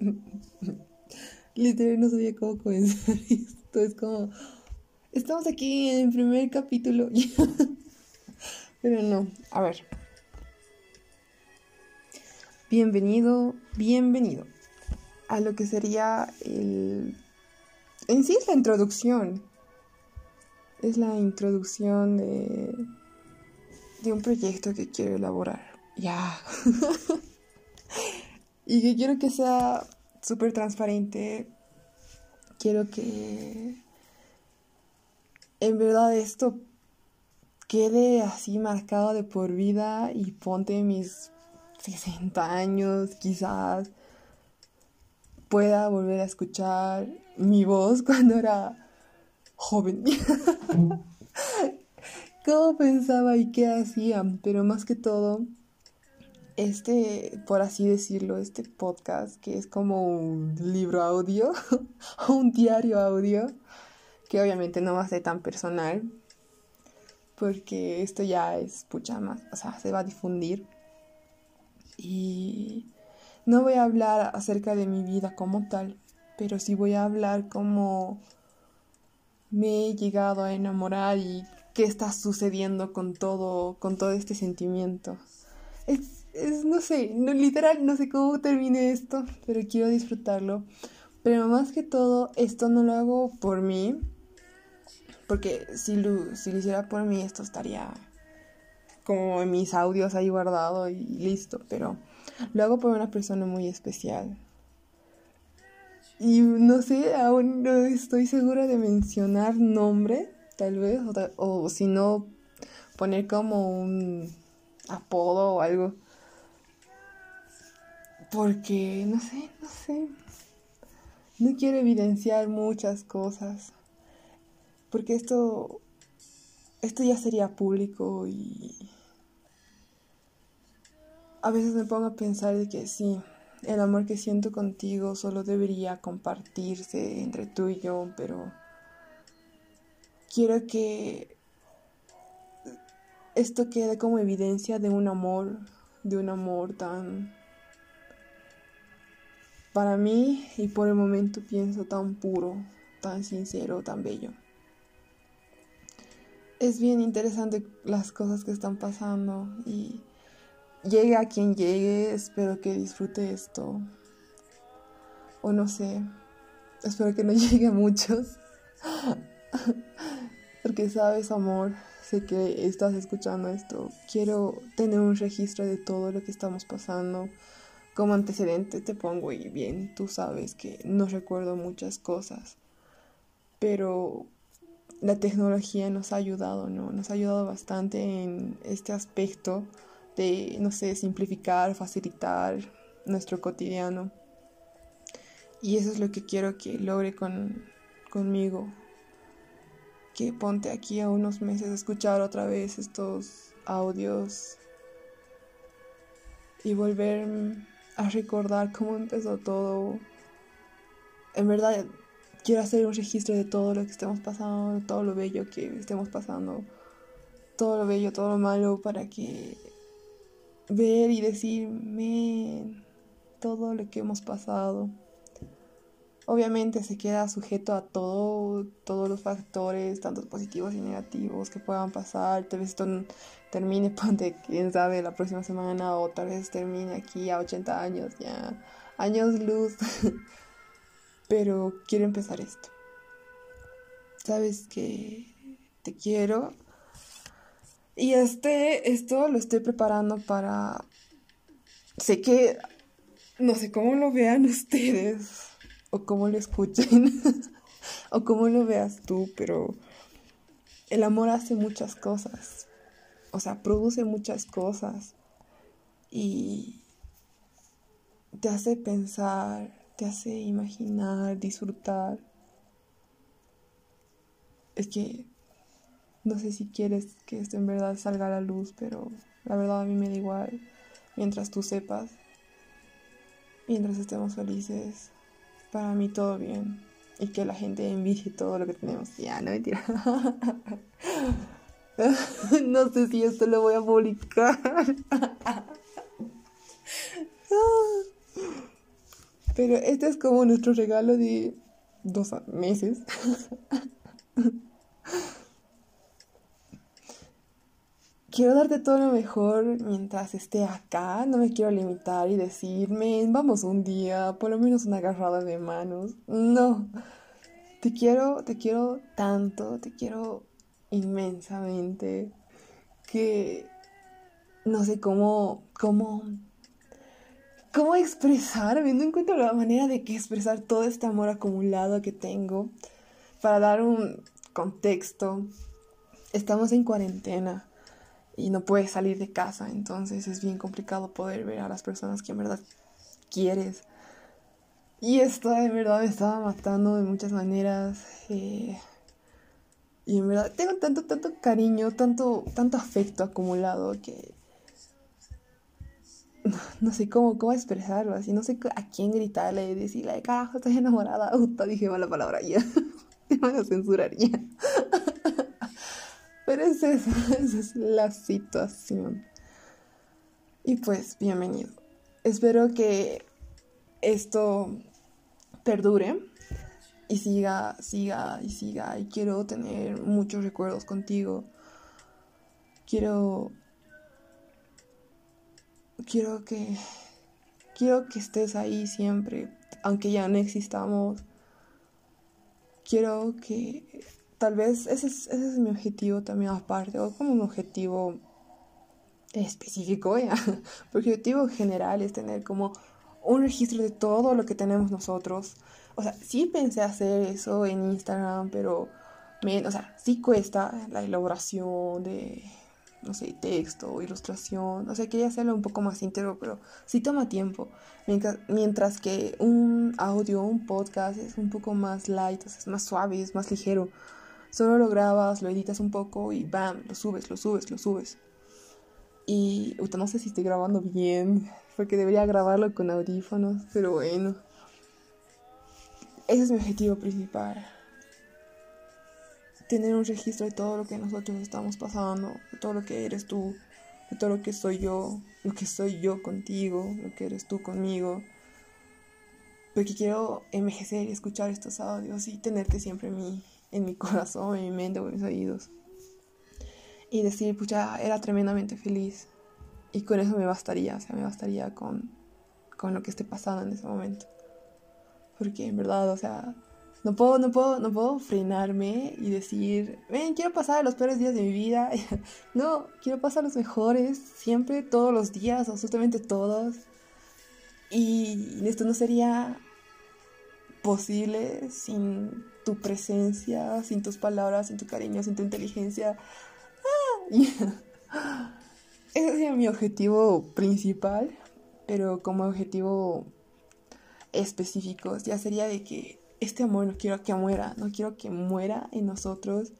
Literal no sabía cómo comenzar esto. Es como. Estamos aquí en el primer capítulo. Pero no. A ver. Bienvenido, bienvenido a lo que sería el... En sí es la introducción. Es la introducción de, de un proyecto que quiero elaborar. Ya. Y que quiero que sea súper transparente. Quiero que en verdad esto quede así marcado de por vida y ponte mis 60 años quizás pueda volver a escuchar mi voz cuando era joven. Cómo pensaba y qué hacía, pero más que todo, este, por así decirlo, este podcast, que es como un libro audio, o un diario audio, que obviamente no va a ser tan personal, porque esto ya es pucha más, o sea, se va a difundir y no voy a hablar acerca de mi vida como tal, pero sí voy a hablar como me he llegado a enamorar y qué está sucediendo con todo, con todo este sentimiento. Es, es no sé, no, literal, no sé cómo termine esto, pero quiero disfrutarlo. Pero más que todo, esto no lo hago por mí, porque si lo, si lo hiciera por mí, esto estaría como en mis audios ahí guardado y listo, pero lo hago por una persona muy especial. Y no sé, aún no estoy segura de mencionar nombre, tal vez, o, si no, poner como un apodo o algo. Porque, no sé, no sé. No quiero evidenciar muchas cosas. Porque esto, esto ya sería público y a veces me pongo a pensar de que sí, el amor que siento contigo solo debería compartirse entre tú y yo, pero quiero que esto quede como evidencia de un amor, de un amor tan, para mí y por el momento pienso tan puro, tan sincero, tan bello. Es bien interesante las cosas que están pasando y llegue a quien llegue, espero que disfrute esto. O no sé, espero que no llegue a muchos. Porque sabes, amor, sé que estás escuchando esto. Quiero tener un registro de todo lo que estamos pasando. Como antecedente te pongo y bien, tú sabes que no recuerdo muchas cosas. Pero la tecnología nos ha ayudado, ¿no? Nos ha ayudado bastante en este aspecto de, no sé, simplificar, facilitar nuestro cotidiano. Y eso es lo que quiero que logre con, conmigo. Que ponte aquí a unos meses escuchar otra vez estos audios y volver a recordar cómo empezó todo. En verdad, quiero hacer un registro de todo lo que estemos pasando, todo lo bello que estemos pasando, todo lo bello, todo lo malo, para que ver y decirme todo lo que hemos pasado. Obviamente se queda sujeto a todo, todos los factores, tanto positivos y negativos que puedan pasar. Tal vez esto termine, ponte, quién sabe, la próxima semana o tal vez termine aquí a 80 años, ya años luz. Pero quiero empezar esto. Sabes que te quiero y este, esto lo estoy preparando para... Sé que... No sé cómo lo vean ustedes o cómo lo escuchen o cómo lo veas tú, pero el amor hace muchas cosas. O sea, produce muchas cosas y te hace pensar, te hace imaginar, disfrutar. Es que no sé si quieres que esto en verdad salga a la luz, pero la verdad a mí me da igual. Mientras tú sepas, mientras estemos felices, para mí todo bien. Y que la gente envidie todo lo que tenemos. Ya, no mentira. no sé si esto lo voy a publicar. Pero este es como nuestro regalo de dos meses. quiero darte todo lo mejor mientras esté acá. No me quiero limitar y decirme, vamos un día, por lo menos una agarrada de manos. No. Te quiero, te quiero tanto, te quiero inmensamente que no sé cómo, cómo, cómo expresarme. No encuentro la manera de que expresar todo este amor acumulado que tengo. Para dar un contexto, estamos en cuarentena y no puedes salir de casa, entonces es bien complicado poder ver a las personas que en verdad quieres. Y esto de verdad me estaba matando de muchas maneras. Eh, y en verdad tengo tanto, tanto cariño, tanto, tanto afecto acumulado que no, sé cómo, cómo expresarlo así, no sé a quién gritarle y decirle, carajo, estoy enamorada. Uta, dije mala palabra ya. me lo censuraría. Pero es eso, esa es la situación. Y pues, bienvenido. Espero que esto perdure y siga, siga y siga. Y quiero tener muchos recuerdos contigo. Quiero. Quiero que. Quiero que estés ahí siempre, aunque ya no existamos. Quiero que tal vez ese es, ese es mi objetivo también aparte, o como un objetivo específico, ¿ya? Porque el objetivo general es tener como un registro de todo lo que tenemos nosotros. O sea, sí pensé hacer eso en Instagram, pero, me, o sea, sí cuesta la elaboración de, no sé, texto, ilustración. O sea, quería hacerlo un poco más íntegro, pero sí toma tiempo. Mientras, mientras que un audio, un podcast es un poco más light, o sea, es más suave, es más ligero. Solo lo grabas, lo editas un poco y bam, lo subes, lo subes, lo subes. Y no sé si estoy grabando bien, porque debería grabarlo con audífonos, pero bueno. Ese es mi objetivo principal. Tener un registro de todo lo que nosotros estamos pasando, de todo lo que eres tú, de todo lo que soy yo, lo que soy yo contigo, lo que eres tú conmigo. Porque quiero envejecer y escuchar estos audios y tenerte siempre en mí en mi corazón, en mi mente o en mis oídos. Y decir, pucha, era tremendamente feliz. Y con eso me bastaría, o sea, me bastaría con, con lo que esté pasando en ese momento. Porque en verdad, o sea, no puedo, no puedo, no puedo frenarme y decir, ven, quiero pasar los peores días de mi vida. no, quiero pasar los mejores, siempre, todos los días, absolutamente todos. Y esto no sería posible sin tu presencia, sin tus palabras, sin tu cariño, sin tu inteligencia. Ah, Ese sería mi objetivo principal, pero como objetivo específico ya sería de que este amor no quiero que muera, no quiero que muera en nosotros.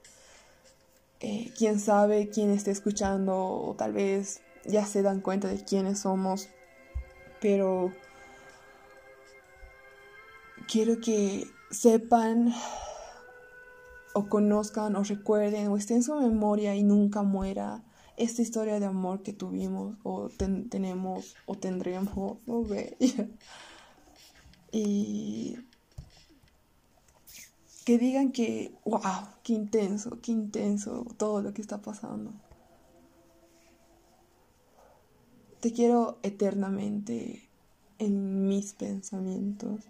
Eh, quién sabe quién esté escuchando o tal vez ya se dan cuenta de quiénes somos, pero quiero que sepan o conozcan o recuerden o esté en su memoria y nunca muera esta historia de amor que tuvimos o tenemos o tendremos, no ve. y que digan que, wow, qué intenso, qué intenso todo lo que está pasando. Te quiero eternamente en mis pensamientos.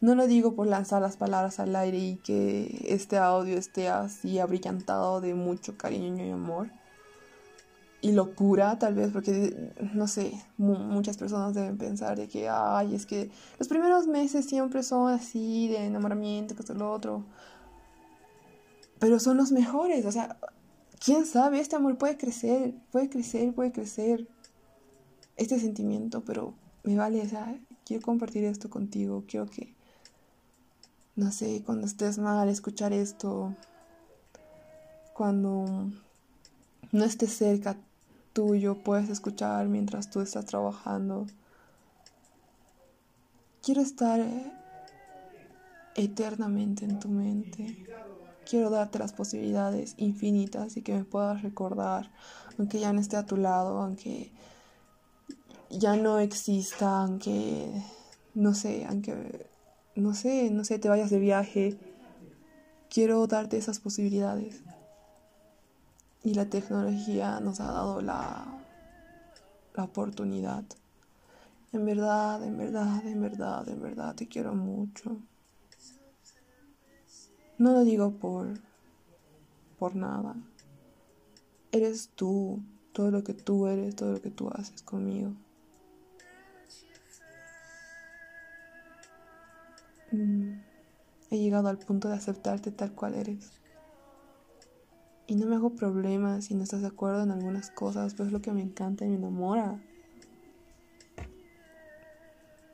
No lo digo por lanzar las palabras al aire y que este audio esté así abrillantado de mucho cariño y amor. Y locura, tal vez, porque, no sé, muchas personas deben pensar de que, ay, es que los primeros meses siempre son así, de enamoramiento, que esto, lo otro. Pero son los mejores, o sea, quién sabe, este amor puede crecer, puede crecer, puede crecer. Este sentimiento, pero me vale, o sea, quiero compartir esto contigo, quiero que no sé, cuando estés mal, escuchar esto, cuando no estés cerca tuyo, puedes escuchar mientras tú estás trabajando. Quiero estar eternamente en tu mente. Quiero darte las posibilidades infinitas y que me puedas recordar, aunque ya no esté a tu lado, aunque ya no exista, aunque no sé, aunque, no sé, no sé, te vayas de viaje, quiero darte esas posibilidades. Y la tecnología nos ha dado la, la oportunidad. En verdad, en verdad, en verdad, en verdad, te quiero mucho. No lo digo por, por nada. Eres tú, todo lo que tú eres, todo lo que tú haces conmigo. Mm, he llegado al punto de aceptarte tal cual eres. Y no me hago problemas si no estás de acuerdo en algunas cosas, pues es lo que me encanta y me enamora.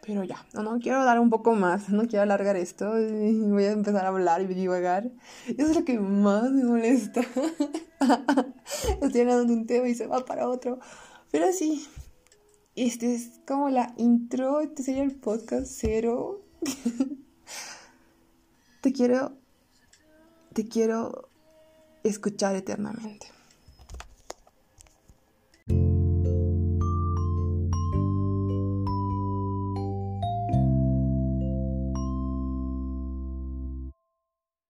Pero ya, no, no quiero dar un poco más, no quiero alargar esto. Voy a empezar a hablar y divagar. Eso es lo que más me molesta. Estoy hablando de un tema y se va para otro. Pero sí, este es como la intro, este sería el podcast cero. te quiero, te quiero escuchar eternamente.